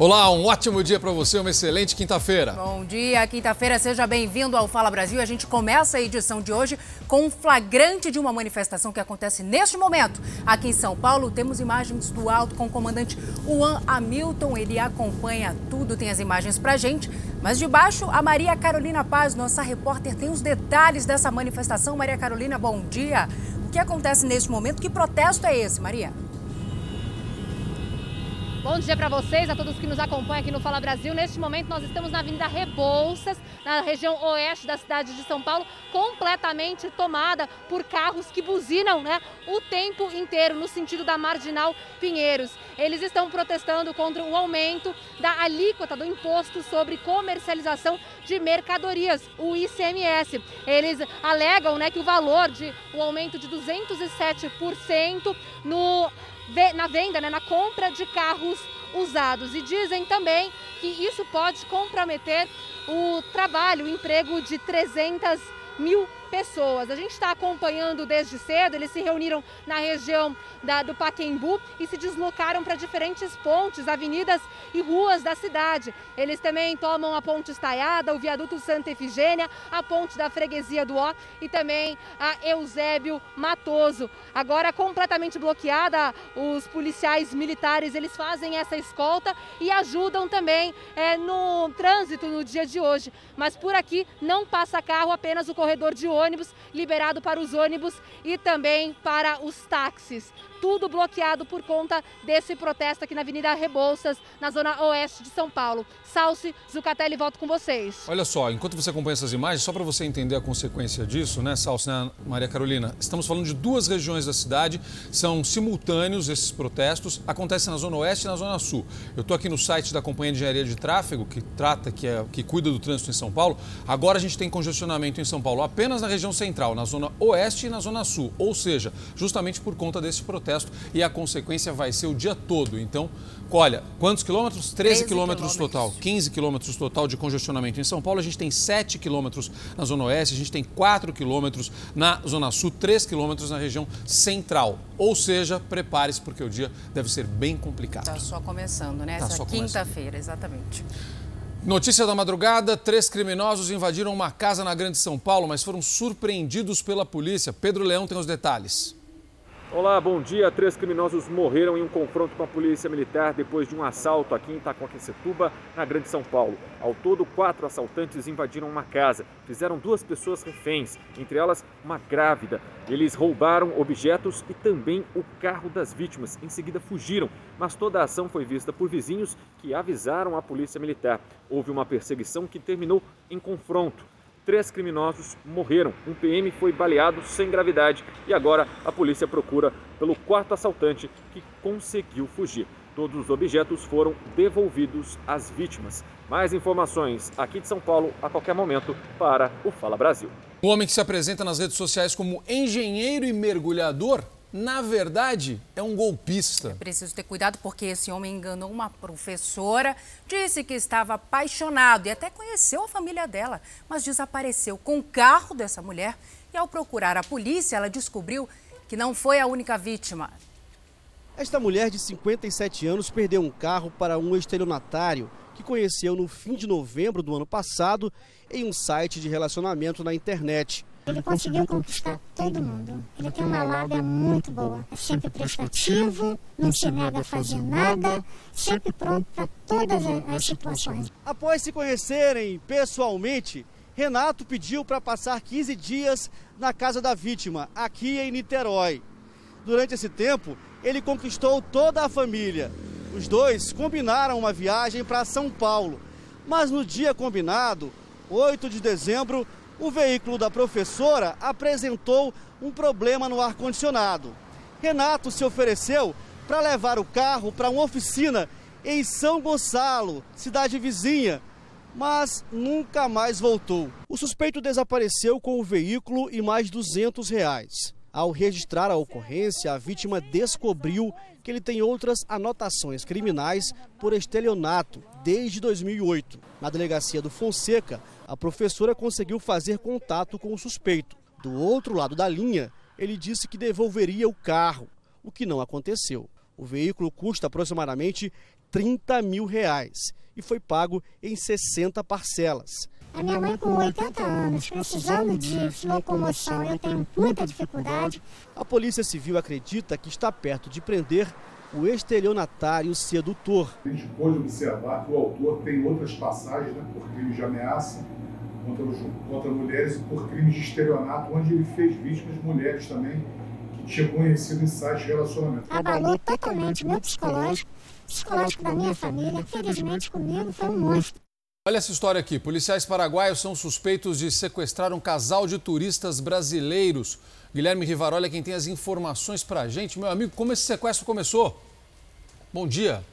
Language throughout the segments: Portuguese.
Olá, um ótimo dia para você, uma excelente quinta-feira. Bom dia, quinta-feira, seja bem-vindo ao Fala Brasil. A gente começa a edição de hoje com um flagrante de uma manifestação que acontece neste momento. Aqui em São Paulo, temos imagens do alto com o comandante Juan Hamilton. Ele acompanha tudo, tem as imagens pra gente. Mas de baixo, a Maria Carolina Paz, nossa repórter, tem os detalhes dessa manifestação. Maria Carolina, bom dia. O que acontece neste momento? Que protesto é esse, Maria? Bom dia para vocês, a todos que nos acompanham aqui no Fala Brasil. Neste momento nós estamos na Avenida Rebouças, na região oeste da cidade de São Paulo, completamente tomada por carros que buzinam né, o tempo inteiro no sentido da Marginal Pinheiros. Eles estão protestando contra o aumento da alíquota do imposto sobre comercialização de mercadorias, o ICMS. Eles alegam né, que o valor de o aumento de 207% no na venda, né, na compra de carros usados. E dizem também que isso pode comprometer o trabalho, o emprego de 300 mil pessoas. A gente está acompanhando desde cedo, eles se reuniram na região da, do Paquembu e se deslocaram para diferentes pontes, avenidas e ruas da cidade. Eles também tomam a Ponte Estaiada, o Viaduto Santa Efigênia, a Ponte da Freguesia do Ó e também a Eusébio Matoso. Agora completamente bloqueada, os policiais militares eles fazem essa escolta e ajudam também é, no trânsito no dia de hoje. Mas por aqui não passa carro, apenas o corredor de ônibus liberado para os ônibus e também para os táxis tudo bloqueado por conta desse protesto aqui na Avenida Rebouças, na zona oeste de São Paulo. Salce, Zucatelli, volto com vocês. Olha só, enquanto você acompanha essas imagens, só para você entender a consequência disso, né, Salce, né, Maria Carolina? Estamos falando de duas regiões da cidade, são simultâneos esses protestos, acontecem na zona oeste e na zona sul. Eu estou aqui no site da Companhia de Engenharia de Tráfego, que trata, que, é, que cuida do trânsito em São Paulo. Agora a gente tem congestionamento em São Paulo apenas na região central, na zona oeste e na zona sul, ou seja, justamente por conta desse protesto protesto e a consequência vai ser o dia todo. Então, olha, quantos quilômetros? 13, 13 quilômetros total, 15 quilômetros total de congestionamento. Em São Paulo, a gente tem 7 quilômetros na Zona Oeste, a gente tem 4 quilômetros na Zona Sul, 3 quilômetros na região central. Ou seja, prepare-se porque o dia deve ser bem complicado. Está só começando, né? Tá Essa quinta-feira, exatamente. Notícia da madrugada: três criminosos invadiram uma casa na Grande São Paulo, mas foram surpreendidos pela polícia. Pedro Leão tem os detalhes. Olá, bom dia. Três criminosos morreram em um confronto com a polícia militar depois de um assalto aqui em Itacoaquecetuba, na Grande São Paulo. Ao todo, quatro assaltantes invadiram uma casa, fizeram duas pessoas reféns, entre elas uma grávida. Eles roubaram objetos e também o carro das vítimas. Em seguida, fugiram, mas toda a ação foi vista por vizinhos que avisaram a polícia militar. Houve uma perseguição que terminou em confronto três criminosos morreram. Um PM foi baleado sem gravidade e agora a polícia procura pelo quarto assaltante que conseguiu fugir. Todos os objetos foram devolvidos às vítimas. Mais informações aqui de São Paulo a qualquer momento para o Fala Brasil. O homem que se apresenta nas redes sociais como engenheiro e mergulhador na verdade, é um golpista. É preciso ter cuidado porque esse homem enganou uma professora, disse que estava apaixonado e até conheceu a família dela, mas desapareceu com o carro dessa mulher e ao procurar a polícia, ela descobriu que não foi a única vítima. Esta mulher de 57 anos perdeu um carro para um estelionatário que conheceu no fim de novembro do ano passado em um site de relacionamento na internet. Ele conseguiu conquistar todo mundo. Ele tem uma lábia muito boa. É sempre prestativo, não se nega a fazer nada, sempre pronto para todas as situações. Após se conhecerem pessoalmente, Renato pediu para passar 15 dias na casa da vítima, aqui em Niterói. Durante esse tempo, ele conquistou toda a família. Os dois combinaram uma viagem para São Paulo. Mas no dia combinado, 8 de dezembro, o veículo da professora apresentou um problema no ar-condicionado. Renato se ofereceu para levar o carro para uma oficina em São Gonçalo, cidade vizinha, mas nunca mais voltou. O suspeito desapareceu com o veículo e mais 200 reais. Ao registrar a ocorrência, a vítima descobriu que ele tem outras anotações criminais por estelionato desde 2008. Na delegacia do Fonseca, a professora conseguiu fazer contato com o suspeito. Do outro lado da linha, ele disse que devolveria o carro, o que não aconteceu. O veículo custa aproximadamente 30 mil reais e foi pago em 60 parcelas. A minha mãe com 80 anos, precisando de locomoção, eu tenho muita dificuldade. A Polícia Civil acredita que está perto de prender o estelionatário sedutor. A gente pôde observar que o autor tem outras passagens né, por crimes de ameaça contra, contra mulheres e por crimes de estelionato, onde ele fez vítimas de mulheres também que tinham conhecido em sites de relacionamento. Abalou totalmente meu psicológico, psicológico da minha família. Felizmente comigo foi um monstro. Olha essa história aqui. Policiais paraguaios são suspeitos de sequestrar um casal de turistas brasileiros. Guilherme Rivaroli é quem tem as informações para a gente. Meu amigo, como esse sequestro começou? Bom dia.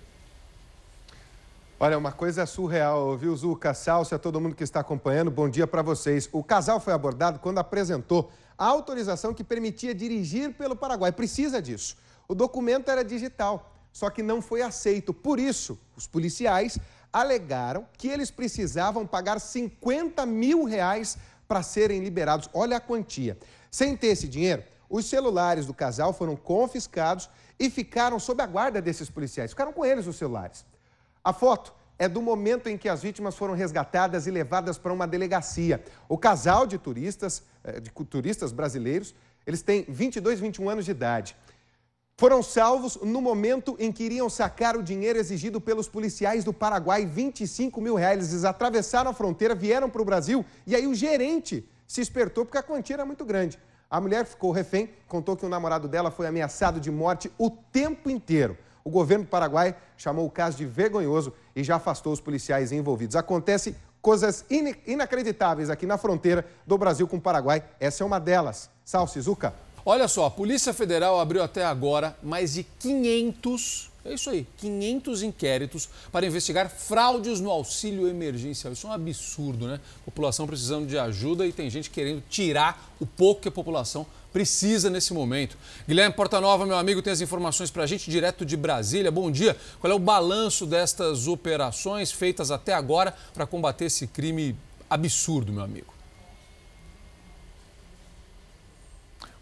Olha, uma coisa surreal, viu, Zuca, Salsa, todo mundo que está acompanhando, bom dia para vocês. O casal foi abordado quando apresentou a autorização que permitia dirigir pelo Paraguai. Precisa disso. O documento era digital, só que não foi aceito. Por isso, os policiais alegaram que eles precisavam pagar 50 mil reais para serem liberados. Olha a quantia. Sem ter esse dinheiro, os celulares do casal foram confiscados e ficaram sob a guarda desses policiais. Ficaram com eles os celulares. A foto é do momento em que as vítimas foram resgatadas e levadas para uma delegacia. O casal de turistas, eh, de turistas brasileiros, eles têm 22, 21 anos de idade foram salvos no momento em que iriam sacar o dinheiro exigido pelos policiais do Paraguai, 25 mil reais. Eles atravessaram a fronteira, vieram para o Brasil e aí o gerente se espertou porque a quantia era muito grande. A mulher ficou refém, contou que o namorado dela foi ameaçado de morte o tempo inteiro. O governo do Paraguai chamou o caso de vergonhoso e já afastou os policiais envolvidos. Acontece coisas inacreditáveis aqui na fronteira do Brasil com o Paraguai. Essa é uma delas. Sal Sizuka. Olha só, a Polícia Federal abriu até agora mais de 500, é isso aí, 500 inquéritos para investigar fraudes no auxílio emergencial. Isso é um absurdo, né? População precisando de ajuda e tem gente querendo tirar o pouco que a população precisa nesse momento. Guilherme Portanova, meu amigo, tem as informações para a gente direto de Brasília. Bom dia. Qual é o balanço destas operações feitas até agora para combater esse crime absurdo, meu amigo?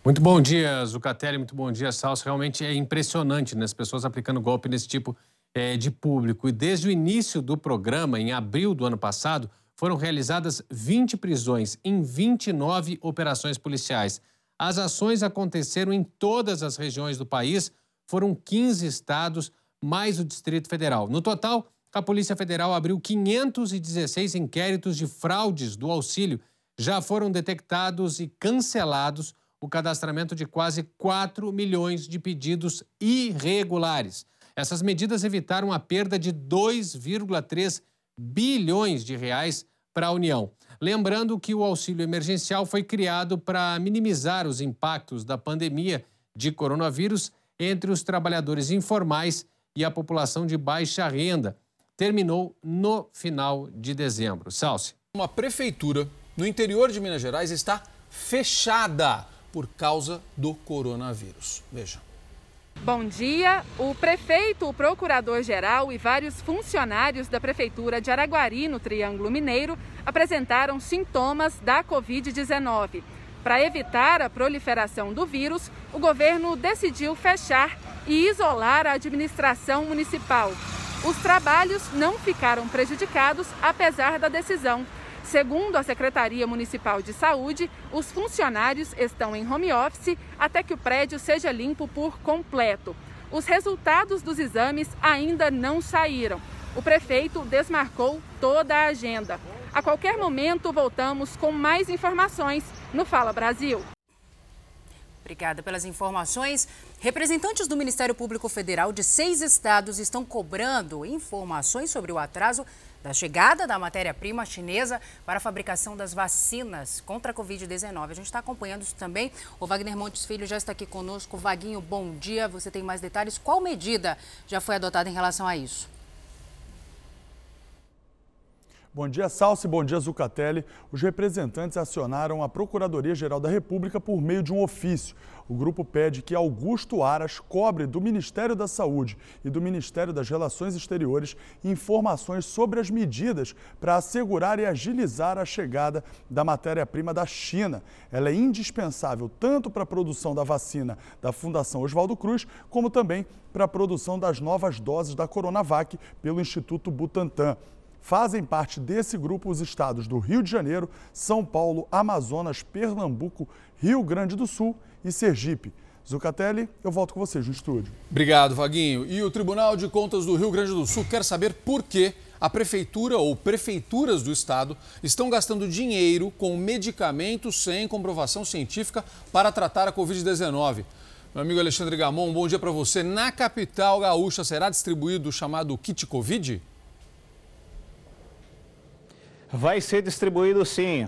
Muito bom dia, Zucatelli. Muito bom dia, Salso. Realmente é impressionante né, as pessoas aplicando golpe nesse tipo é, de público. E desde o início do programa, em abril do ano passado, foram realizadas 20 prisões em 29 operações policiais. As ações aconteceram em todas as regiões do país, foram 15 estados, mais o Distrito Federal. No total, a Polícia Federal abriu 516 inquéritos de fraudes do auxílio. Já foram detectados e cancelados o cadastramento de quase 4 milhões de pedidos irregulares. Essas medidas evitaram a perda de 2,3 bilhões de reais para a União. Lembrando que o auxílio emergencial foi criado para minimizar os impactos da pandemia de coronavírus entre os trabalhadores informais e a população de baixa renda. Terminou no final de dezembro. Salce. Uma prefeitura no interior de Minas Gerais está fechada por causa do coronavírus. Veja. Bom dia. O prefeito, o procurador-geral e vários funcionários da Prefeitura de Araguari, no Triângulo Mineiro, apresentaram sintomas da Covid-19. Para evitar a proliferação do vírus, o governo decidiu fechar e isolar a administração municipal. Os trabalhos não ficaram prejudicados, apesar da decisão. Segundo a Secretaria Municipal de Saúde, os funcionários estão em home office até que o prédio seja limpo por completo. Os resultados dos exames ainda não saíram. O prefeito desmarcou toda a agenda. A qualquer momento, voltamos com mais informações no Fala Brasil. Obrigada pelas informações. Representantes do Ministério Público Federal de seis estados estão cobrando informações sobre o atraso da chegada da matéria-prima chinesa para a fabricação das vacinas contra a Covid-19. A gente está acompanhando isso também. O Wagner Montes Filho já está aqui conosco. Vaguinho, bom dia. Você tem mais detalhes? Qual medida já foi adotada em relação a isso? Bom dia, Salsi. Bom dia, Zucatelli. Os representantes acionaram a Procuradoria-Geral da República por meio de um ofício. O grupo pede que Augusto Aras cobre do Ministério da Saúde e do Ministério das Relações Exteriores informações sobre as medidas para assegurar e agilizar a chegada da matéria-prima da China. Ela é indispensável tanto para a produção da vacina da Fundação Oswaldo Cruz, como também para a produção das novas doses da Coronavac pelo Instituto Butantan. Fazem parte desse grupo os estados do Rio de Janeiro, São Paulo, Amazonas, Pernambuco, Rio Grande do Sul e Sergipe. Zucatelli, eu volto com vocês no estúdio. Obrigado, Vaguinho. E o Tribunal de Contas do Rio Grande do Sul quer saber por que a prefeitura ou prefeituras do estado estão gastando dinheiro com medicamentos sem comprovação científica para tratar a Covid-19. Meu amigo Alexandre Gamon, bom dia para você. Na capital gaúcha será distribuído o chamado kit Covid? Vai ser distribuído sim.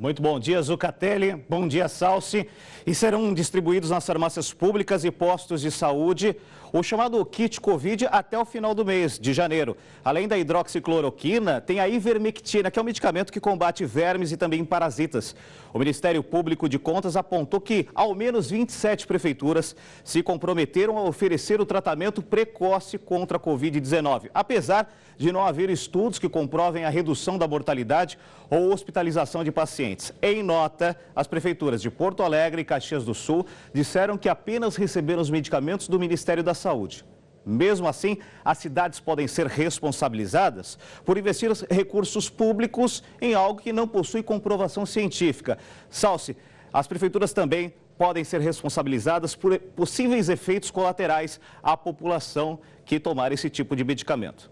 Muito bom dia, Zucatelli. Bom dia, Salsi. E serão distribuídos nas farmácias públicas e postos de saúde o chamado kit Covid até o final do mês de janeiro. Além da hidroxicloroquina, tem a ivermectina, que é um medicamento que combate vermes e também parasitas. O Ministério Público de Contas apontou que ao menos 27 prefeituras se comprometeram a oferecer o tratamento precoce contra a Covid-19, apesar de não haver estudos que comprovem a redução da mortalidade ou hospitalização de pacientes. Em nota, as prefeituras de Porto Alegre e Caxias do Sul disseram que apenas receberam os medicamentos do Ministério da Saúde. Mesmo assim, as cidades podem ser responsabilizadas por investir recursos públicos em algo que não possui comprovação científica. Salce, as prefeituras também podem ser responsabilizadas por possíveis efeitos colaterais à população que tomar esse tipo de medicamento.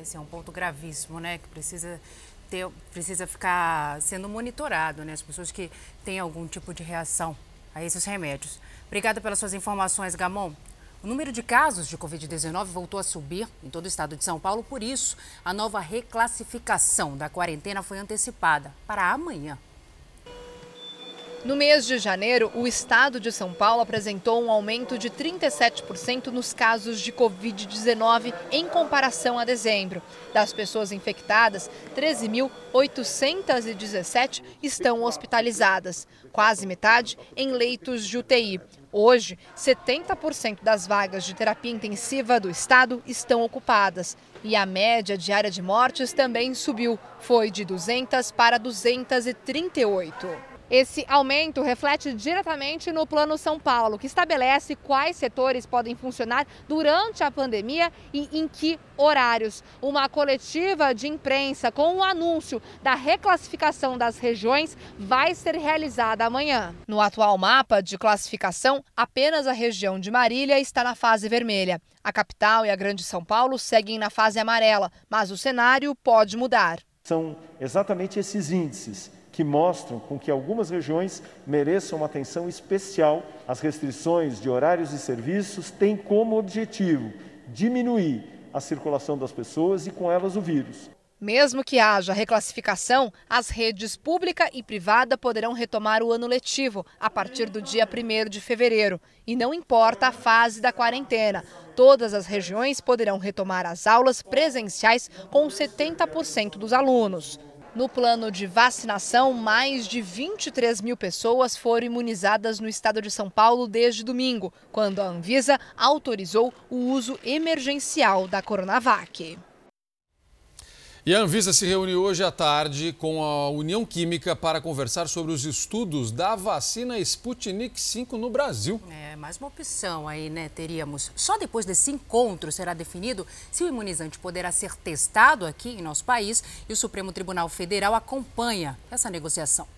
Esse é um ponto gravíssimo, né? Que precisa ter, precisa ficar sendo monitorado, né? As pessoas que têm algum tipo de reação a esses remédios. Obrigada pelas suas informações, Gamon. O número de casos de Covid-19 voltou a subir em todo o estado de São Paulo, por isso, a nova reclassificação da quarentena foi antecipada para amanhã. No mês de janeiro, o estado de São Paulo apresentou um aumento de 37% nos casos de Covid-19 em comparação a dezembro. Das pessoas infectadas, 13.817 estão hospitalizadas, quase metade em leitos de UTI. Hoje, 70% das vagas de terapia intensiva do estado estão ocupadas. E a média diária de mortes também subiu, foi de 200 para 238. Esse aumento reflete diretamente no Plano São Paulo, que estabelece quais setores podem funcionar durante a pandemia e em que horários. Uma coletiva de imprensa com o anúncio da reclassificação das regiões vai ser realizada amanhã. No atual mapa de classificação, apenas a região de Marília está na fase vermelha. A capital e a Grande São Paulo seguem na fase amarela, mas o cenário pode mudar. São exatamente esses índices que mostram com que algumas regiões mereçam uma atenção especial. As restrições de horários e serviços têm como objetivo diminuir a circulação das pessoas e com elas o vírus. Mesmo que haja reclassificação, as redes pública e privada poderão retomar o ano letivo a partir do dia 1 de fevereiro. E não importa a fase da quarentena, todas as regiões poderão retomar as aulas presenciais com 70% dos alunos. No plano de vacinação, mais de 23 mil pessoas foram imunizadas no estado de São Paulo desde domingo, quando a Anvisa autorizou o uso emergencial da Coronavac. E a Anvisa se reuniu hoje à tarde com a União Química para conversar sobre os estudos da vacina Sputnik V no Brasil. É, mais uma opção aí, né? Teríamos. Só depois desse encontro será definido se o imunizante poderá ser testado aqui em nosso país e o Supremo Tribunal Federal acompanha essa negociação.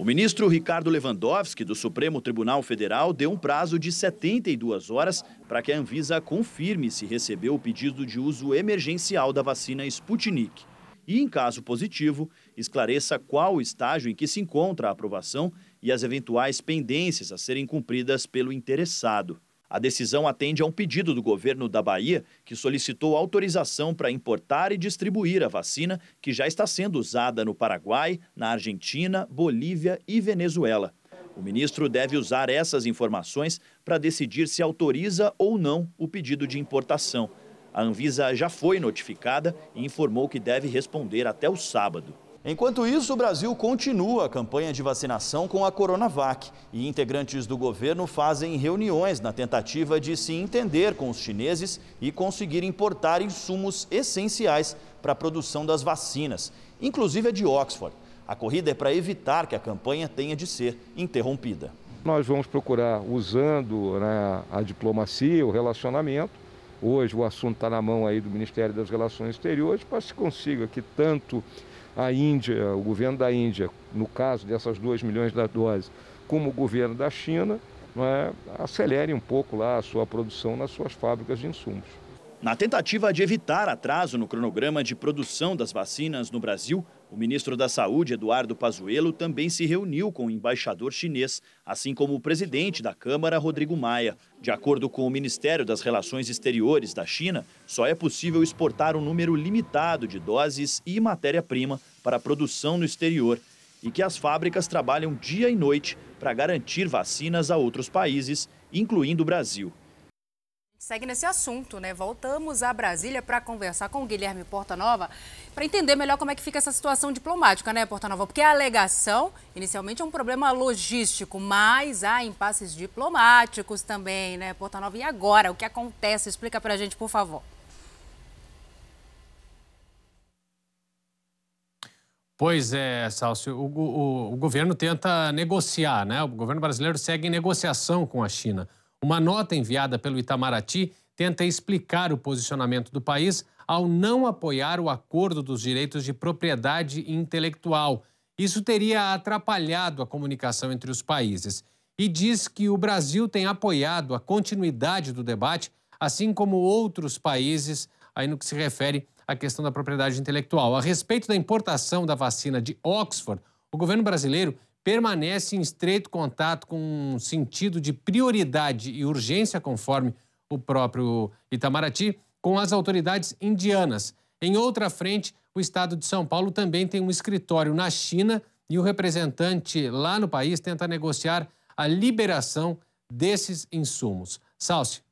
O ministro Ricardo Lewandowski, do Supremo Tribunal Federal, deu um prazo de 72 horas para que a Anvisa confirme se recebeu o pedido de uso emergencial da vacina Sputnik. E, em caso positivo, esclareça qual o estágio em que se encontra a aprovação e as eventuais pendências a serem cumpridas pelo interessado. A decisão atende a um pedido do governo da Bahia, que solicitou autorização para importar e distribuir a vacina que já está sendo usada no Paraguai, na Argentina, Bolívia e Venezuela. O ministro deve usar essas informações para decidir se autoriza ou não o pedido de importação. A Anvisa já foi notificada e informou que deve responder até o sábado. Enquanto isso, o Brasil continua a campanha de vacinação com a Coronavac e integrantes do governo fazem reuniões na tentativa de se entender com os chineses e conseguir importar insumos essenciais para a produção das vacinas, inclusive a de Oxford. A corrida é para evitar que a campanha tenha de ser interrompida. Nós vamos procurar, usando né, a diplomacia, o relacionamento, hoje o assunto está na mão aí do Ministério das Relações Exteriores, para se consiga que tanto a Índia, o governo da Índia, no caso dessas 2 milhões de doses, como o governo da China, é, acelere um pouco lá a sua produção nas suas fábricas de insumos. Na tentativa de evitar atraso no cronograma de produção das vacinas no Brasil, o ministro da Saúde, Eduardo Pazuello, também se reuniu com o embaixador chinês, assim como o presidente da Câmara, Rodrigo Maia. De acordo com o Ministério das Relações Exteriores da China, só é possível exportar um número limitado de doses e matéria-prima para a produção no exterior e que as fábricas trabalham dia e noite para garantir vacinas a outros países, incluindo o Brasil segue nesse assunto, né? Voltamos a Brasília para conversar com o Guilherme Portanova para entender melhor como é que fica essa situação diplomática, né, Portanova? Porque a alegação, inicialmente, é um problema logístico, mas há impasses diplomáticos também, né, Portanova? E agora, o que acontece? Explica para a gente, por favor. Pois é, Sálcio, o, o, o governo tenta negociar, né? O governo brasileiro segue em negociação com a China. Uma nota enviada pelo Itamaraty tenta explicar o posicionamento do país ao não apoiar o acordo dos direitos de propriedade intelectual. Isso teria atrapalhado a comunicação entre os países. E diz que o Brasil tem apoiado a continuidade do debate, assim como outros países, aí no que se refere à questão da propriedade intelectual. A respeito da importação da vacina de Oxford, o governo brasileiro permanece em estreito contato com um sentido de prioridade e urgência, conforme o próprio Itamaraty, com as autoridades indianas. Em outra frente, o estado de São Paulo também tem um escritório na China e o representante lá no país tenta negociar a liberação desses insumos. Salce.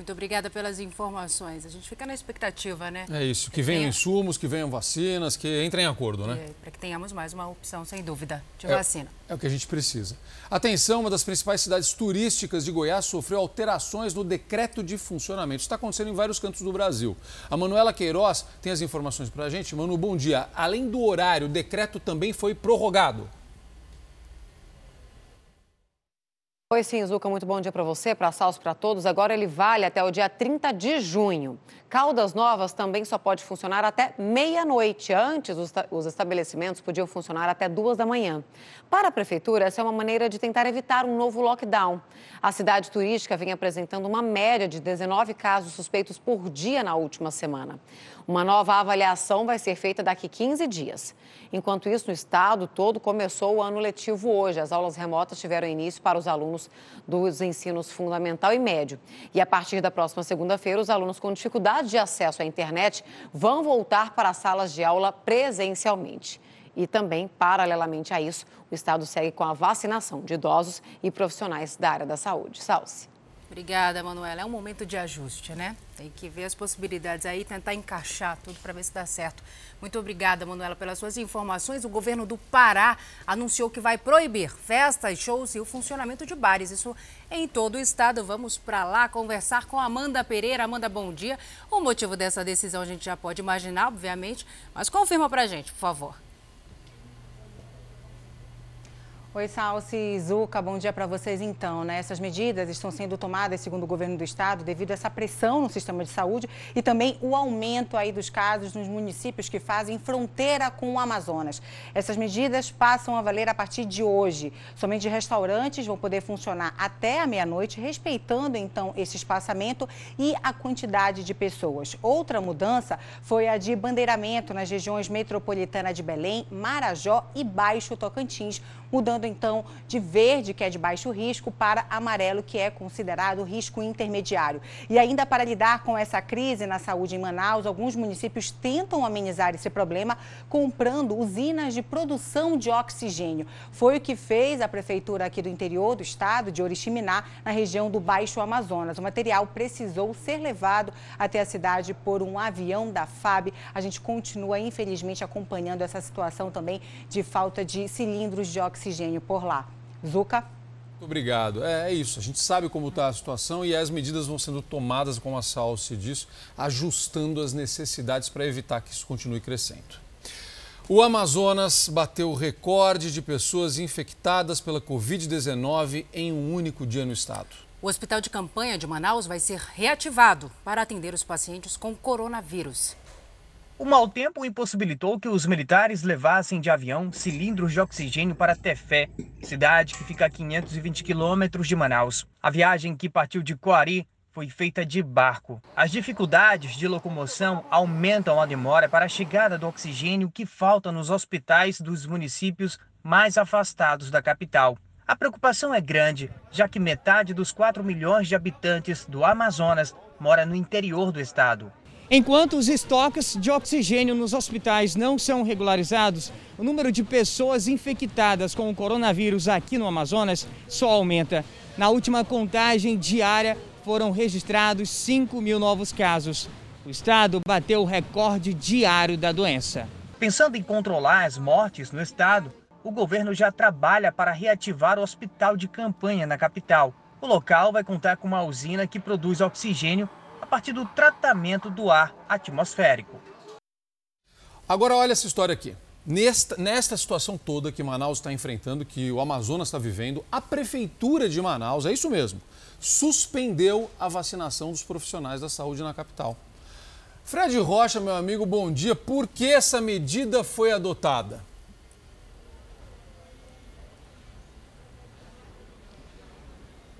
Muito obrigada pelas informações. A gente fica na expectativa, né? É isso, que venham insumos, que venham vacinas, que entrem em acordo, né? É, para que tenhamos mais uma opção, sem dúvida, de é, vacina. É o que a gente precisa. Atenção, uma das principais cidades turísticas de Goiás sofreu alterações no decreto de funcionamento. Isso está acontecendo em vários cantos do Brasil. A Manuela Queiroz tem as informações para a gente. Manu, bom dia. Além do horário, o decreto também foi prorrogado. Oi, sim, Zuca, muito bom dia para você, para Salso, para todos. Agora ele vale até o dia 30 de junho. Caldas Novas também só pode funcionar até meia-noite. Antes, os estabelecimentos podiam funcionar até duas da manhã. Para a Prefeitura, essa é uma maneira de tentar evitar um novo lockdown. A cidade turística vem apresentando uma média de 19 casos suspeitos por dia na última semana. Uma nova avaliação vai ser feita daqui 15 dias. Enquanto isso, no estado todo começou o ano letivo hoje. As aulas remotas tiveram início para os alunos dos ensinos fundamental e médio. E a partir da próxima segunda-feira, os alunos com dificuldade de acesso à internet vão voltar para as salas de aula presencialmente. E também, paralelamente a isso, o Estado segue com a vacinação de idosos e profissionais da área da saúde. Salce. Obrigada, Manuela. É um momento de ajuste, né? Tem que ver as possibilidades aí, tentar encaixar tudo para ver se dá certo. Muito obrigada, Manuela, pelas suas informações. O governo do Pará anunciou que vai proibir festas, shows e o funcionamento de bares. Isso em todo o estado. Vamos para lá conversar com Amanda Pereira. Amanda, bom dia. O motivo dessa decisão a gente já pode imaginar, obviamente, mas confirma para a gente, por favor. Oi, Salsi Zuca, bom dia para vocês então. Né? Essas medidas estão sendo tomadas, segundo o governo do estado, devido a essa pressão no sistema de saúde e também o aumento aí dos casos nos municípios que fazem fronteira com o Amazonas. Essas medidas passam a valer a partir de hoje. Somente restaurantes vão poder funcionar até a meia-noite, respeitando então esse espaçamento e a quantidade de pessoas. Outra mudança foi a de bandeiramento nas regiões metropolitana de Belém, Marajó e Baixo Tocantins mudando então de verde, que é de baixo risco, para amarelo, que é considerado risco intermediário. E ainda para lidar com essa crise na saúde em Manaus, alguns municípios tentam amenizar esse problema comprando usinas de produção de oxigênio. Foi o que fez a prefeitura aqui do interior do estado, de Oriximiná, na região do Baixo Amazonas. O material precisou ser levado até a cidade por um avião da FAB. A gente continua, infelizmente, acompanhando essa situação também de falta de cilindros de oxigênio por lá. Zuca? Muito obrigado. É, é, isso. A gente sabe como está a situação e as medidas vão sendo tomadas, como a Salsi disse, ajustando as necessidades para evitar que isso continue crescendo. O Amazonas bateu o recorde de pessoas infectadas pela Covid-19 em um único dia no estado. O hospital de campanha de Manaus vai ser reativado para atender os pacientes com coronavírus. O mau tempo impossibilitou que os militares levassem de avião cilindros de oxigênio para Tefé, cidade que fica a 520 quilômetros de Manaus. A viagem que partiu de Coari foi feita de barco. As dificuldades de locomoção aumentam a demora para a chegada do oxigênio que falta nos hospitais dos municípios mais afastados da capital. A preocupação é grande, já que metade dos 4 milhões de habitantes do Amazonas mora no interior do estado. Enquanto os estoques de oxigênio nos hospitais não são regularizados, o número de pessoas infectadas com o coronavírus aqui no Amazonas só aumenta. Na última contagem diária, foram registrados 5 mil novos casos. O estado bateu o recorde diário da doença. Pensando em controlar as mortes no estado, o governo já trabalha para reativar o hospital de campanha na capital. O local vai contar com uma usina que produz oxigênio partir do tratamento do ar atmosférico. Agora olha essa história aqui. Nesta, nesta situação toda que Manaus está enfrentando, que o Amazonas está vivendo, a Prefeitura de Manaus, é isso mesmo, suspendeu a vacinação dos profissionais da saúde na capital. Fred Rocha, meu amigo, bom dia. Por que essa medida foi adotada?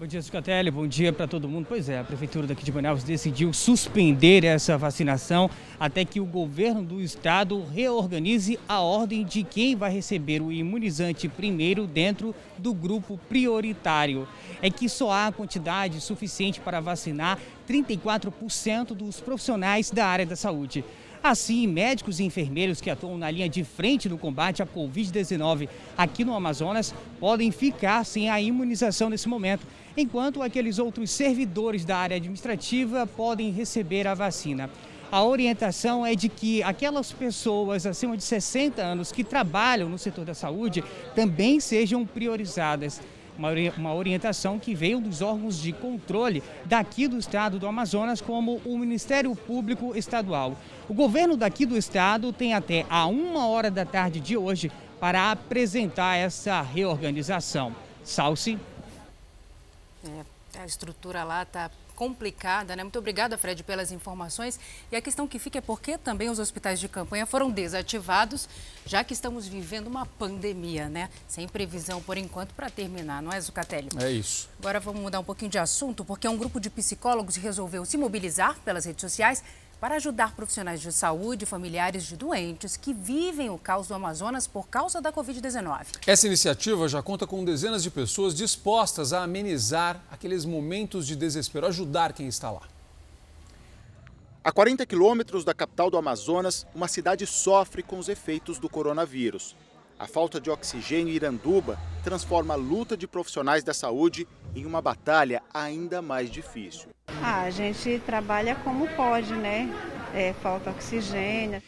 Bom dia, Zucatelli. Bom dia para todo mundo. Pois é, a Prefeitura daqui de Manaus decidiu suspender essa vacinação até que o governo do estado reorganize a ordem de quem vai receber o imunizante primeiro dentro do grupo prioritário. É que só há quantidade suficiente para vacinar 34% dos profissionais da área da saúde. Assim, médicos e enfermeiros que atuam na linha de frente no combate à Covid-19 aqui no Amazonas podem ficar sem a imunização nesse momento enquanto aqueles outros servidores da área administrativa podem receber a vacina. A orientação é de que aquelas pessoas acima de 60 anos que trabalham no setor da saúde também sejam priorizadas. Uma orientação que veio dos órgãos de controle daqui do estado do Amazonas, como o Ministério Público Estadual. O governo daqui do estado tem até a uma hora da tarde de hoje para apresentar essa reorganização. Salce. É, a estrutura lá está complicada, né? Muito obrigada, Fred, pelas informações. E a questão que fica é por que também os hospitais de campanha foram desativados, já que estamos vivendo uma pandemia, né? Sem previsão por enquanto para terminar, não é, Zucatelli? É isso. Agora vamos mudar um pouquinho de assunto, porque um grupo de psicólogos resolveu se mobilizar pelas redes sociais para ajudar profissionais de saúde e familiares de doentes que vivem o caos do Amazonas por causa da Covid-19. Essa iniciativa já conta com dezenas de pessoas dispostas a amenizar aqueles momentos de desespero, ajudar quem está lá. A 40 quilômetros da capital do Amazonas, uma cidade sofre com os efeitos do coronavírus. A falta de oxigênio em Iranduba transforma a luta de profissionais da saúde em uma batalha ainda mais difícil. Ah, a gente trabalha como pode, né? É, falta oxigênio.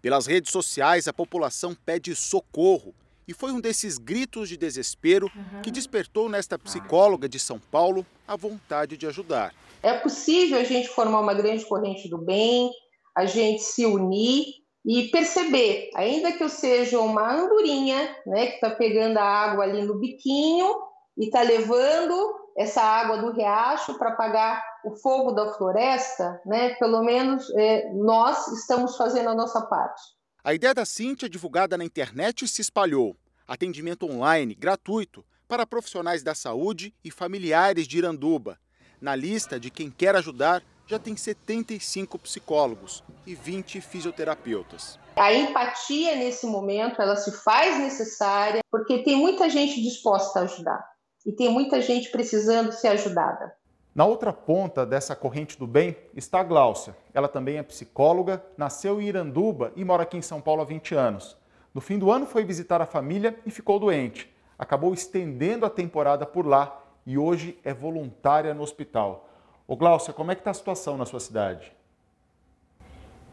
Pelas redes sociais, a população pede socorro. E foi um desses gritos de desespero que despertou nesta psicóloga de São Paulo a vontade de ajudar. É possível a gente formar uma grande corrente do bem, a gente se unir e perceber, ainda que eu seja uma andorinha, né, que está pegando a água ali no biquinho e está levando essa água do riacho para apagar o fogo da floresta, né, pelo menos é, nós estamos fazendo a nossa parte. A ideia da Cíntia, divulgada na internet, se espalhou. Atendimento online, gratuito, para profissionais da saúde e familiares de Iranduba. Na lista de quem quer ajudar já tem 75 psicólogos e 20 fisioterapeutas. A empatia nesse momento, ela se faz necessária, porque tem muita gente disposta a ajudar e tem muita gente precisando ser ajudada. Na outra ponta dessa corrente do bem está a Gláucia. Ela também é psicóloga, nasceu em Iranduba e mora aqui em São Paulo há 20 anos. No fim do ano foi visitar a família e ficou doente. Acabou estendendo a temporada por lá e hoje é voluntária no hospital. Ô Gláucia, como é que está a situação na sua cidade?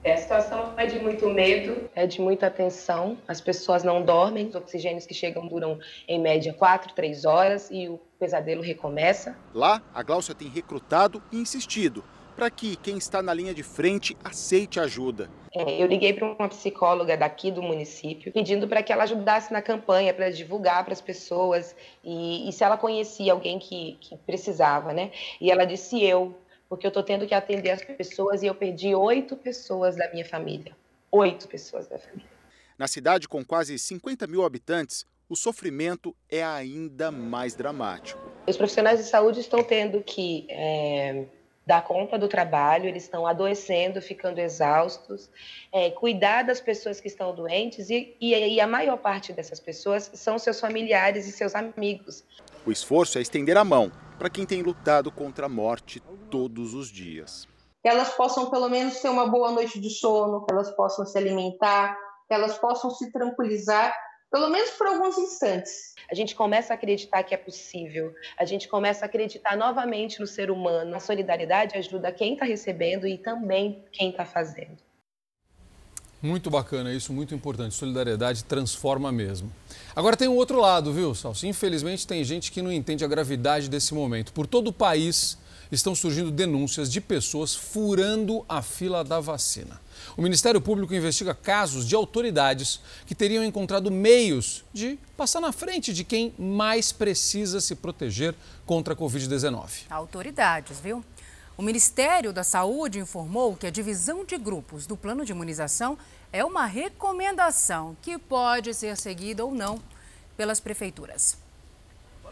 É, a situação é de muito medo, é de muita tensão. As pessoas não dormem, os oxigênios que chegam duram em média 4, 3 horas e o pesadelo recomeça. Lá, a Gláucia tem recrutado e insistido para que quem está na linha de frente aceite ajuda. É, eu liguei para uma psicóloga daqui do município pedindo para que ela ajudasse na campanha, para divulgar para as pessoas e, e, se ela conhecia alguém que, que precisava, né? E ela disse eu porque eu estou tendo que atender as pessoas e eu perdi oito pessoas da minha família. Oito pessoas da família. Na cidade com quase 50 mil habitantes, o sofrimento é ainda mais dramático. Os profissionais de saúde estão tendo que é, dar conta do trabalho, eles estão adoecendo, ficando exaustos, é, cuidar das pessoas que estão doentes e, e, e a maior parte dessas pessoas são seus familiares e seus amigos. O esforço é estender a mão para quem tem lutado contra a morte todos os dias. Que elas possam pelo menos ter uma boa noite de sono, que elas possam se alimentar, que elas possam se tranquilizar, pelo menos por alguns instantes. A gente começa a acreditar que é possível, a gente começa a acreditar novamente no ser humano. A solidariedade ajuda quem está recebendo e também quem está fazendo. Muito bacana isso, muito importante. Solidariedade transforma mesmo. Agora tem um outro lado, viu, Salsi? Infelizmente tem gente que não entende a gravidade desse momento. Por todo o país estão surgindo denúncias de pessoas furando a fila da vacina. O Ministério Público investiga casos de autoridades que teriam encontrado meios de passar na frente de quem mais precisa se proteger contra a Covid-19. Autoridades, viu? O Ministério da Saúde informou que a divisão de grupos do plano de imunização é uma recomendação que pode ser seguida ou não pelas prefeituras.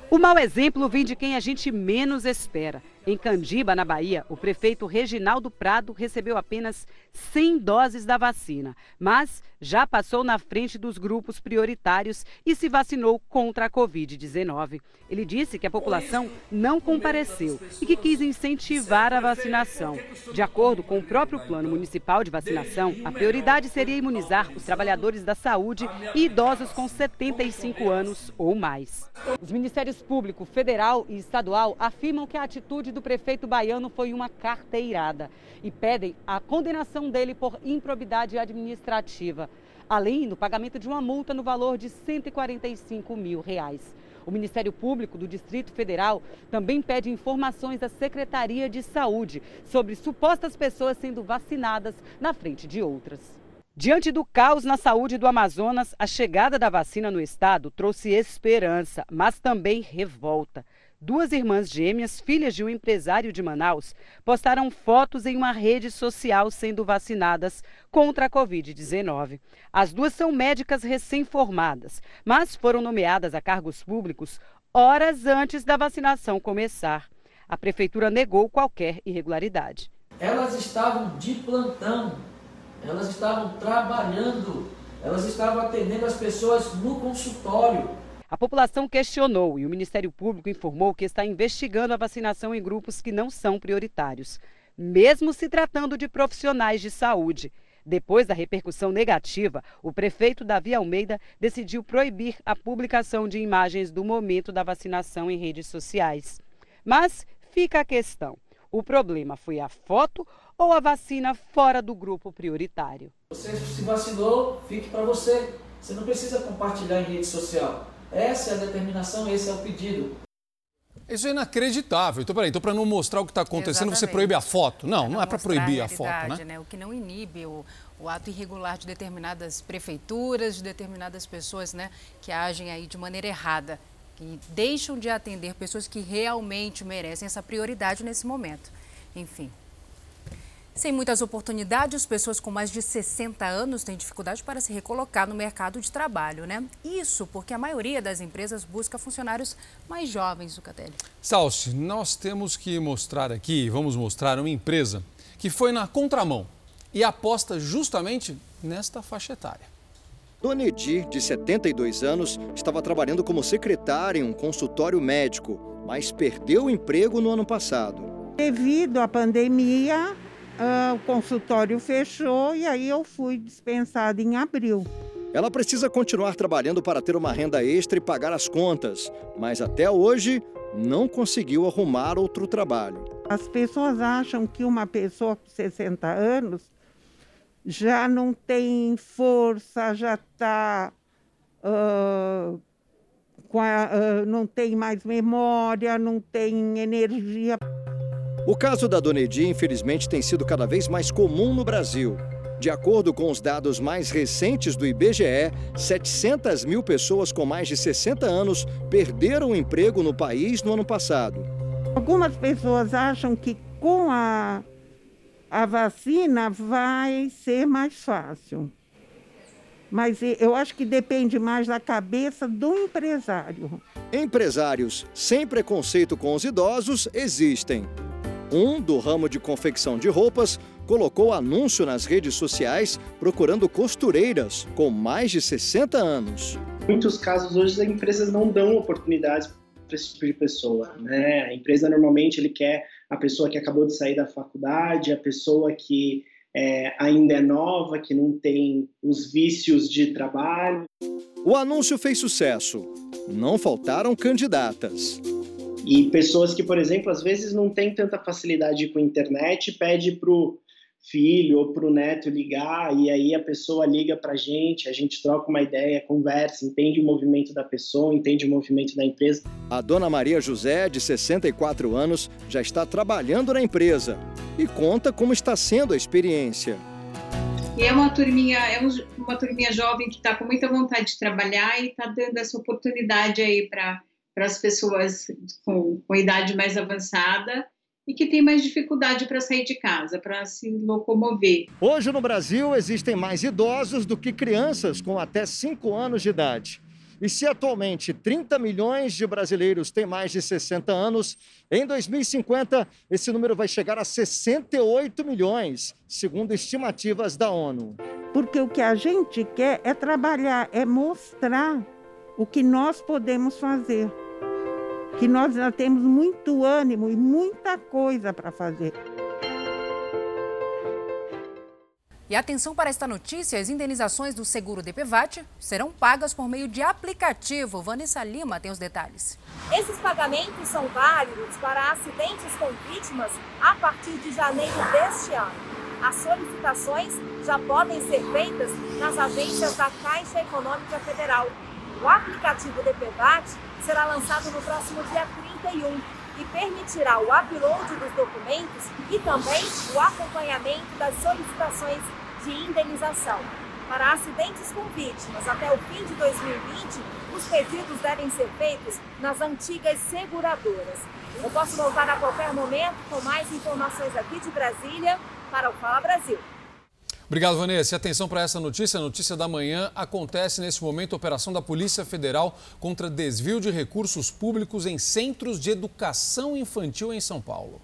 O mau exemplo vem de quem a gente menos espera. Em Candiba, na Bahia, o prefeito Reginaldo Prado recebeu apenas 100 doses da vacina, mas já passou na frente dos grupos prioritários e se vacinou contra a Covid-19. Ele disse que a população não compareceu e que quis incentivar a vacinação. De acordo com o próprio Plano Municipal de Vacinação, a prioridade seria imunizar os trabalhadores da saúde e idosos com 75 anos ou mais. Os Ministérios Público, Federal e Estadual afirmam que a atitude do prefeito baiano foi uma carteirada e pedem a condenação dele por improbidade administrativa, além do pagamento de uma multa no valor de 145 mil reais. O Ministério Público do Distrito Federal também pede informações à Secretaria de Saúde sobre supostas pessoas sendo vacinadas na frente de outras. Diante do caos na saúde do Amazonas, a chegada da vacina no estado trouxe esperança, mas também revolta. Duas irmãs gêmeas, filhas de um empresário de Manaus, postaram fotos em uma rede social sendo vacinadas contra a Covid-19. As duas são médicas recém-formadas, mas foram nomeadas a cargos públicos horas antes da vacinação começar. A prefeitura negou qualquer irregularidade. Elas estavam de plantão, elas estavam trabalhando, elas estavam atendendo as pessoas no consultório. A população questionou e o Ministério Público informou que está investigando a vacinação em grupos que não são prioritários, mesmo se tratando de profissionais de saúde. Depois da repercussão negativa, o prefeito Davi Almeida decidiu proibir a publicação de imagens do momento da vacinação em redes sociais. Mas fica a questão: o problema foi a foto ou a vacina fora do grupo prioritário? Você se vacinou, fique para você. Você não precisa compartilhar em rede social. Essa é a determinação, esse é o pedido. Isso é inacreditável. Então, peraí, então para não mostrar o que está acontecendo, Exatamente. você proíbe a foto? Não, não, não é para proibir a, a foto, né? né? O que não inibe o, o, ato irregular de determinadas prefeituras, de determinadas pessoas, né, que agem aí de maneira errada, que deixam de atender pessoas que realmente merecem essa prioridade nesse momento. Enfim, sem muitas oportunidades, pessoas com mais de 60 anos têm dificuldade para se recolocar no mercado de trabalho, né? Isso porque a maioria das empresas busca funcionários mais jovens, Zucatelli. Salsi, nós temos que mostrar aqui, vamos mostrar uma empresa que foi na contramão e aposta justamente nesta faixa etária. Dona Edir, de 72 anos, estava trabalhando como secretária em um consultório médico, mas perdeu o emprego no ano passado. Devido à pandemia, uh, o consultório fechou e aí eu fui dispensada em abril. Ela precisa continuar trabalhando para ter uma renda extra e pagar as contas, mas até hoje não conseguiu arrumar outro trabalho. As pessoas acham que uma pessoa com 60 anos já não tem força, já está. Uh, uh, não tem mais memória, não tem energia. O caso da Dona Edi, infelizmente, tem sido cada vez mais comum no Brasil. De acordo com os dados mais recentes do IBGE, 700 mil pessoas com mais de 60 anos perderam o emprego no país no ano passado. Algumas pessoas acham que com a a vacina vai ser mais fácil. Mas eu acho que depende mais da cabeça do empresário. Empresários sem preconceito com os idosos existem. Um, do ramo de confecção de roupas, colocou anúncio nas redes sociais procurando costureiras com mais de 60 anos. Muitos casos, hoje, as empresas não dão oportunidades para esse tipo de pessoa. Né? A empresa normalmente ele quer a pessoa que acabou de sair da faculdade, a pessoa que é, ainda é nova, que não tem os vícios de trabalho. O anúncio fez sucesso. Não faltaram candidatas. E pessoas que, por exemplo, às vezes não têm tanta facilidade com a internet, pede para o filho ou para o neto ligar, e aí a pessoa liga para a gente, a gente troca uma ideia, conversa, entende o movimento da pessoa, entende o movimento da empresa. A dona Maria José, de 64 anos, já está trabalhando na empresa e conta como está sendo a experiência. E é uma turminha, é uma turminha jovem que está com muita vontade de trabalhar e está dando essa oportunidade aí para as pessoas com, com idade mais avançada e que tem mais dificuldade para sair de casa, para se locomover. Hoje no Brasil existem mais idosos do que crianças com até 5 anos de idade. E se atualmente 30 milhões de brasileiros têm mais de 60 anos, em 2050 esse número vai chegar a 68 milhões, segundo estimativas da ONU. Porque o que a gente quer é trabalhar, é mostrar o que nós podemos fazer que nós já temos muito ânimo e muita coisa para fazer. E atenção para esta notícia: as indenizações do seguro DPVAT serão pagas por meio de aplicativo. Vanessa Lima tem os detalhes. Esses pagamentos são válidos para acidentes com vítimas a partir de janeiro deste ano. As solicitações já podem ser feitas nas agências da Caixa Econômica Federal. O aplicativo DPVAT será lançado no próximo dia 31 e permitirá o upload dos documentos e também o acompanhamento das solicitações de indenização. Para acidentes com vítimas até o fim de 2020, os pedidos devem ser feitos nas antigas seguradoras. Eu posso voltar a qualquer momento com mais informações aqui de Brasília para o Fala Brasil. Obrigado, Vanessa. E atenção para essa notícia. A notícia da manhã acontece nesse momento a operação da Polícia Federal contra desvio de recursos públicos em centros de educação infantil em São Paulo.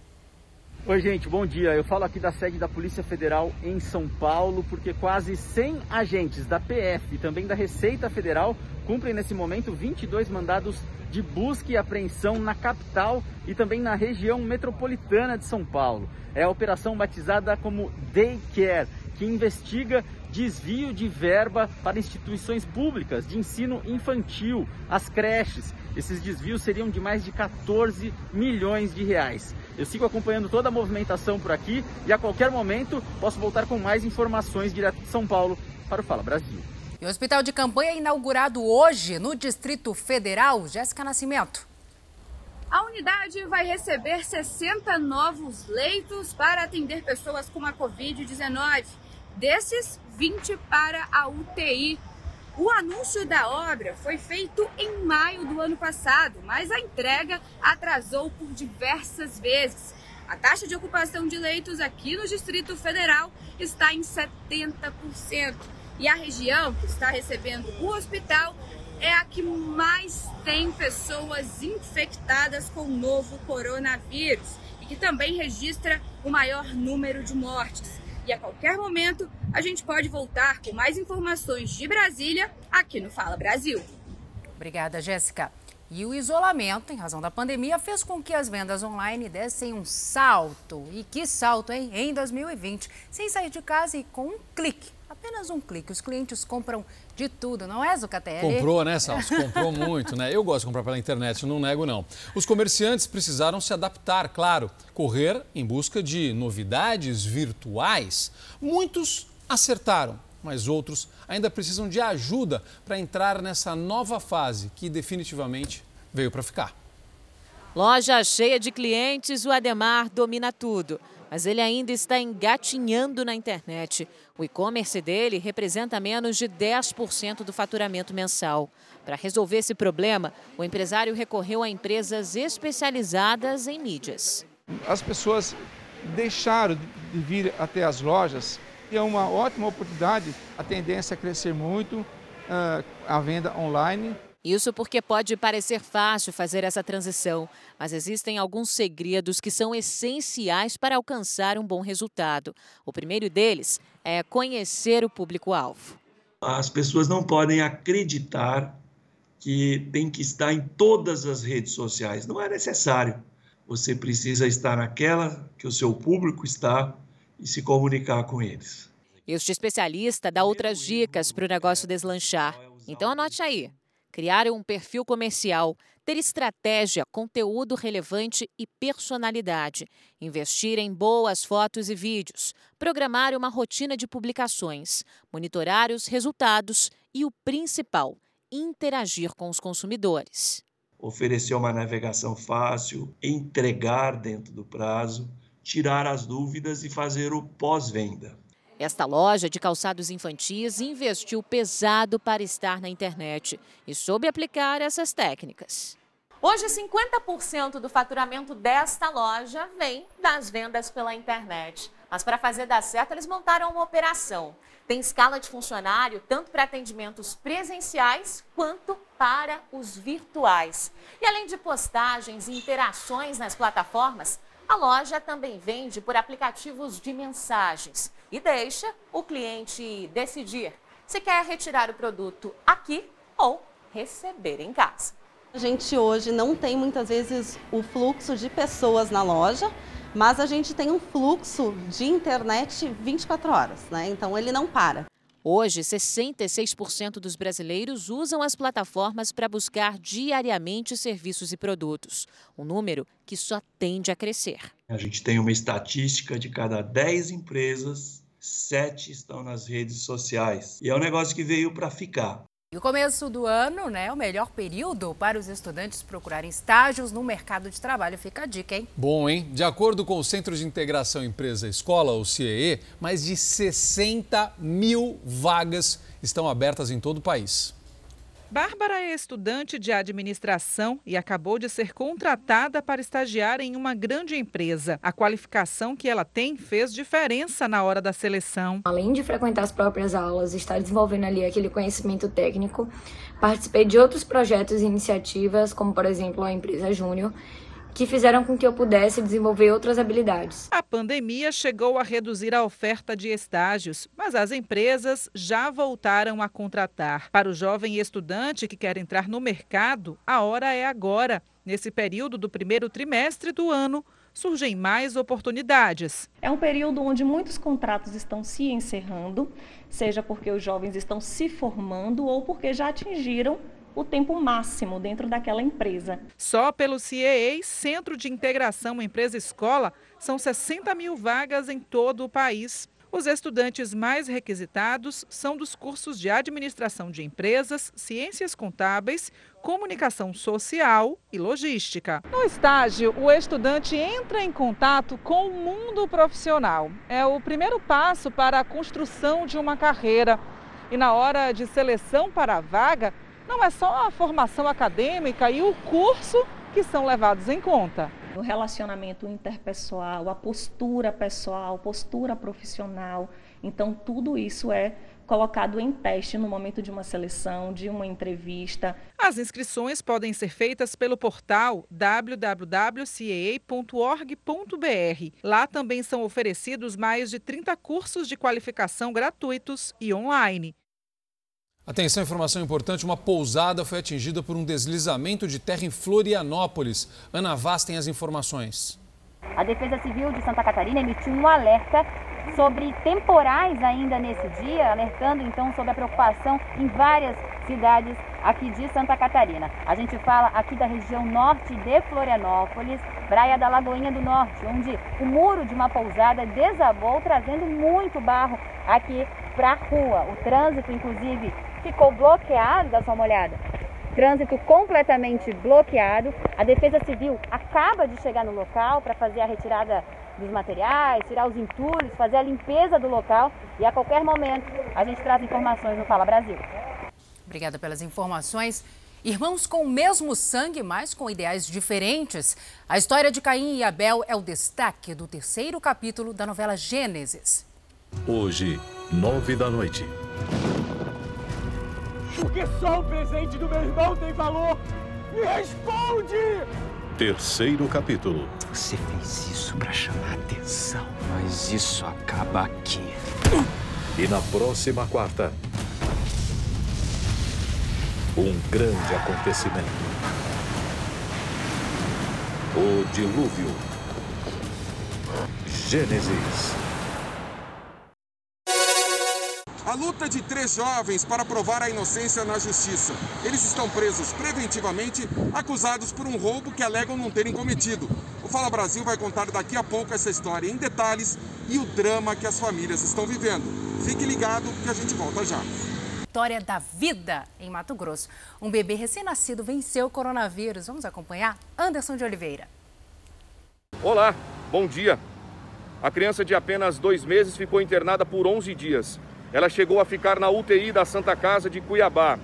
Oi, gente, bom dia. Eu falo aqui da sede da Polícia Federal em São Paulo, porque quase 100 agentes da PF e também da Receita Federal cumprem nesse momento 22 mandados de busca e apreensão na capital e também na região metropolitana de São Paulo. É a operação batizada como Daycare que investiga desvio de verba para instituições públicas de ensino infantil, as creches. Esses desvios seriam de mais de 14 milhões de reais. Eu sigo acompanhando toda a movimentação por aqui e a qualquer momento posso voltar com mais informações direto de São Paulo para o Fala Brasil. E o hospital de campanha é inaugurado hoje no Distrito Federal. Jéssica Nascimento. A unidade vai receber 60 novos leitos para atender pessoas com a Covid-19. Desses, 20 para a UTI. O anúncio da obra foi feito em maio do ano passado, mas a entrega atrasou por diversas vezes. A taxa de ocupação de leitos aqui no Distrito Federal está em 70%. E a região que está recebendo o hospital é a que mais tem pessoas infectadas com o novo coronavírus e que também registra o maior número de mortes. E a qualquer momento a gente pode voltar com mais informações de Brasília aqui no Fala Brasil. Obrigada, Jéssica. E o isolamento, em razão da pandemia, fez com que as vendas online dessem um salto. E que salto, hein? Em 2020, sem sair de casa e com um clique. Apenas um clique. Os clientes compram de tudo, não é, Zucatelli? Comprou, né, Salso? Comprou muito, né? Eu gosto de comprar pela internet, não nego, não. Os comerciantes precisaram se adaptar, claro, correr em busca de novidades virtuais. Muitos acertaram, mas outros ainda precisam de ajuda para entrar nessa nova fase que definitivamente veio para ficar. Loja cheia de clientes, o Ademar domina tudo. Mas ele ainda está engatinhando na internet. O e-commerce dele representa menos de 10% do faturamento mensal. Para resolver esse problema, o empresário recorreu a empresas especializadas em mídias. As pessoas deixaram de vir até as lojas e é uma ótima oportunidade. A tendência é crescer muito uh, a venda online. Isso porque pode parecer fácil fazer essa transição, mas existem alguns segredos que são essenciais para alcançar um bom resultado. O primeiro deles é conhecer o público-alvo. As pessoas não podem acreditar que tem que estar em todas as redes sociais. Não é necessário. Você precisa estar naquela que o seu público está e se comunicar com eles. Este especialista dá outras dicas para o negócio deslanchar. Então anote aí criar um perfil comercial, ter estratégia, conteúdo relevante e personalidade, investir em boas fotos e vídeos, programar uma rotina de publicações, monitorar os resultados e o principal, interagir com os consumidores. Oferecer uma navegação fácil, entregar dentro do prazo, tirar as dúvidas e fazer o pós-venda. Esta loja de calçados infantis investiu pesado para estar na internet e soube aplicar essas técnicas. Hoje, 50% do faturamento desta loja vem das vendas pela internet. Mas para fazer dar certo, eles montaram uma operação. Tem escala de funcionário tanto para atendimentos presenciais quanto para os virtuais. E além de postagens e interações nas plataformas, a loja também vende por aplicativos de mensagens e deixa o cliente decidir se quer retirar o produto aqui ou receber em casa. A gente hoje não tem muitas vezes o fluxo de pessoas na loja, mas a gente tem um fluxo de internet 24 horas, né? Então ele não para. Hoje, 66% dos brasileiros usam as plataformas para buscar diariamente serviços e produtos, um número que só tende a crescer. A gente tem uma estatística de cada 10 empresas, 7 estão nas redes sociais. E é um negócio que veio para ficar. E o começo do ano, né, é o melhor período para os estudantes procurarem estágios no mercado de trabalho. Fica a dica, hein? Bom, hein? De acordo com o Centro de Integração Empresa-Escola, o CIEE, mais de 60 mil vagas estão abertas em todo o país. Bárbara é estudante de administração e acabou de ser contratada para estagiar em uma grande empresa. A qualificação que ela tem fez diferença na hora da seleção. Além de frequentar as próprias aulas, estar desenvolvendo ali aquele conhecimento técnico, participei de outros projetos e iniciativas, como por exemplo a empresa Júnior, que fizeram com que eu pudesse desenvolver outras habilidades. A pandemia chegou a reduzir a oferta de estágios, mas as empresas já voltaram a contratar. Para o jovem estudante que quer entrar no mercado, a hora é agora. Nesse período do primeiro trimestre do ano, surgem mais oportunidades. É um período onde muitos contratos estão se encerrando, seja porque os jovens estão se formando ou porque já atingiram o tempo máximo dentro daquela empresa. Só pelo CIEE, Centro de Integração Empresa-Escola, são 60 mil vagas em todo o país. Os estudantes mais requisitados são dos cursos de Administração de Empresas, Ciências Contábeis, Comunicação Social e Logística. No estágio, o estudante entra em contato com o mundo profissional. É o primeiro passo para a construção de uma carreira. E na hora de seleção para a vaga, não é só a formação acadêmica e o curso que são levados em conta. O relacionamento interpessoal, a postura pessoal, postura profissional. Então, tudo isso é colocado em teste no momento de uma seleção, de uma entrevista. As inscrições podem ser feitas pelo portal www.caa.org.br. Lá também são oferecidos mais de 30 cursos de qualificação gratuitos e online. Atenção, informação importante: uma pousada foi atingida por um deslizamento de terra em Florianópolis. Ana Vaz tem as informações. A Defesa Civil de Santa Catarina emitiu um alerta sobre temporais ainda nesse dia, alertando então sobre a preocupação em várias cidades aqui de Santa Catarina. A gente fala aqui da região norte de Florianópolis, Praia da Lagoinha do Norte, onde o muro de uma pousada desabou, trazendo muito barro aqui para a rua. O trânsito, inclusive, ficou bloqueado, dá só uma olhada. Trânsito completamente bloqueado. A Defesa Civil acaba de chegar no local para fazer a retirada dos materiais, tirar os entulhos, fazer a limpeza do local e a qualquer momento a gente traz informações no Fala Brasil. Obrigada pelas informações. Irmãos com o mesmo sangue, mas com ideais diferentes. A história de Caim e Abel é o destaque do terceiro capítulo da novela Gênesis. Hoje, nove da noite. Porque só o presente do meu irmão tem valor. Me responde! Terceiro capítulo. Você fez isso para chamar atenção, mas isso acaba aqui. E na próxima quarta, um grande acontecimento. O dilúvio. Gênesis. A luta de três jovens para provar a inocência na justiça. Eles estão presos preventivamente, acusados por um roubo que alegam não terem cometido. O Fala Brasil vai contar daqui a pouco essa história em detalhes e o drama que as famílias estão vivendo. Fique ligado que a gente volta já. História da vida em Mato Grosso. Um bebê recém-nascido venceu o coronavírus. Vamos acompanhar? Anderson de Oliveira. Olá, bom dia. A criança de apenas dois meses ficou internada por 11 dias. Ela chegou a ficar na UTI da Santa Casa de Cuiabá.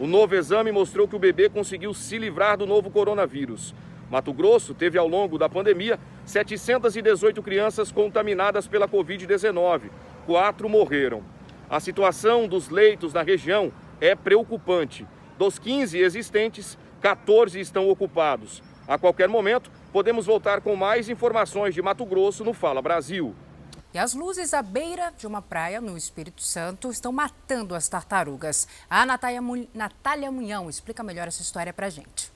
O novo exame mostrou que o bebê conseguiu se livrar do novo coronavírus. Mato Grosso teve ao longo da pandemia 718 crianças contaminadas pela Covid-19. Quatro morreram. A situação dos leitos na região é preocupante. Dos 15 existentes, 14 estão ocupados. A qualquer momento, podemos voltar com mais informações de Mato Grosso no Fala Brasil. E as luzes à beira de uma praia no Espírito Santo estão matando as tartarugas. A Natália, Natália Munhão explica melhor essa história para gente.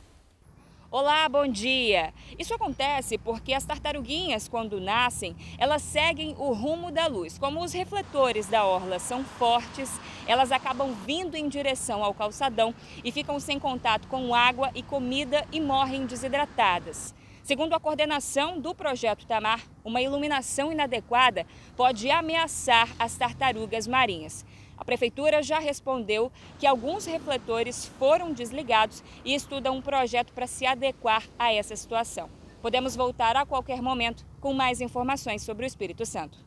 Olá, bom dia! Isso acontece porque as tartaruguinhas, quando nascem, elas seguem o rumo da luz. Como os refletores da orla são fortes, elas acabam vindo em direção ao calçadão e ficam sem contato com água e comida e morrem desidratadas. Segundo a coordenação do projeto Tamar, uma iluminação inadequada pode ameaçar as tartarugas marinhas. A prefeitura já respondeu que alguns refletores foram desligados e estuda um projeto para se adequar a essa situação. Podemos voltar a qualquer momento com mais informações sobre o Espírito Santo.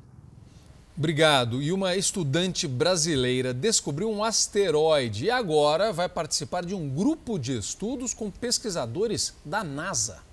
Obrigado. E uma estudante brasileira descobriu um asteroide e agora vai participar de um grupo de estudos com pesquisadores da NASA.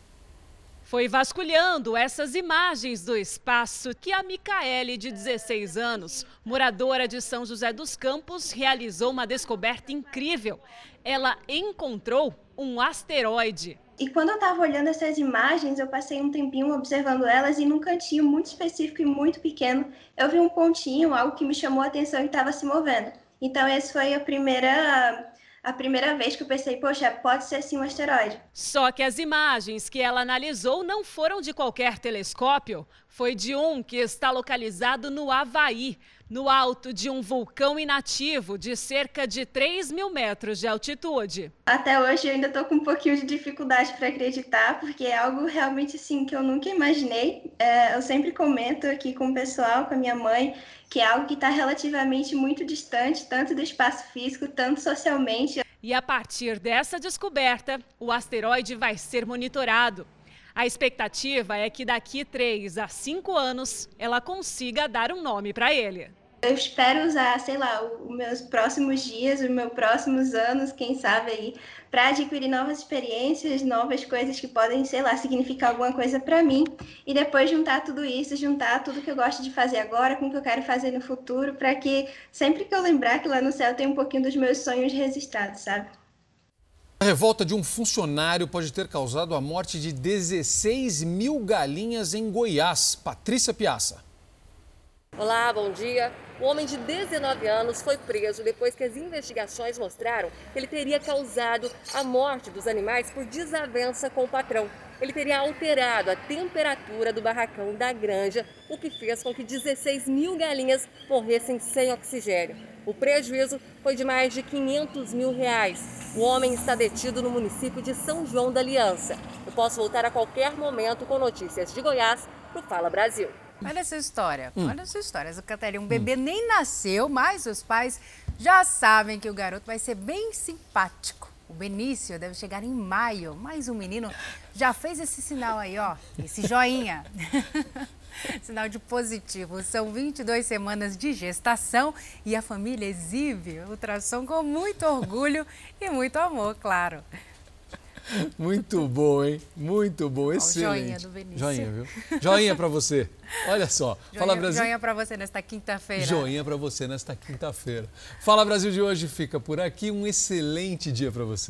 Foi vasculhando essas imagens do espaço que a Micaele, de 16 anos, moradora de São José dos Campos, realizou uma descoberta incrível. Ela encontrou um asteroide. E quando eu estava olhando essas imagens, eu passei um tempinho observando elas e num cantinho muito específico e muito pequeno, eu vi um pontinho, algo que me chamou a atenção e estava se movendo. Então, essa foi a primeira a primeira vez que eu pensei, poxa, pode ser sim um asteroide. Só que as imagens que ela analisou não foram de qualquer telescópio, foi de um que está localizado no Havaí, no alto de um vulcão inativo de cerca de 3 mil metros de altitude. Até hoje eu ainda estou com um pouquinho de dificuldade para acreditar, porque é algo realmente assim que eu nunca imaginei. É, eu sempre comento aqui com o pessoal, com a minha mãe, que é algo que está relativamente muito distante, tanto do espaço físico, tanto socialmente. E a partir dessa descoberta, o asteroide vai ser monitorado. A expectativa é que daqui 3 a 5 anos ela consiga dar um nome para ele. Eu espero usar, sei lá, os meus próximos dias, os meus próximos anos, quem sabe aí, para adquirir novas experiências, novas coisas que podem, sei lá, significar alguma coisa para mim e depois juntar tudo isso, juntar tudo que eu gosto de fazer agora com o que eu quero fazer no futuro, para que sempre que eu lembrar que lá no céu tem um pouquinho dos meus sonhos registrados, sabe? A revolta de um funcionário pode ter causado a morte de 16 mil galinhas em Goiás. Patrícia Piaça. Olá, bom dia. O homem de 19 anos foi preso depois que as investigações mostraram que ele teria causado a morte dos animais por desavença com o patrão. Ele teria alterado a temperatura do barracão da granja, o que fez com que 16 mil galinhas morressem sem oxigênio. O prejuízo foi de mais de 500 mil reais. O homem está detido no município de São João da Aliança. Eu posso voltar a qualquer momento com notícias de Goiás para o Fala Brasil. Olha essa história, hum. olha essa história. Essa Catarina, um bebê hum. nem nasceu, mas os pais já sabem que o garoto vai ser bem simpático. O Benício deve chegar em maio, mas o menino já fez esse sinal aí, ó, esse joinha. Sinal de positivo. São 22 semanas de gestação e a família exibe o ultrassom com muito orgulho e muito amor, claro. Muito bom, hein? Muito bom, excelente. Joinha do Benício. Joinha, viu? Joinha para você. Olha só. Joinha, Fala Brasil. Joinha para você nesta quinta-feira. Joinha para você nesta quinta-feira. Fala Brasil de hoje fica por aqui. Um excelente dia para você.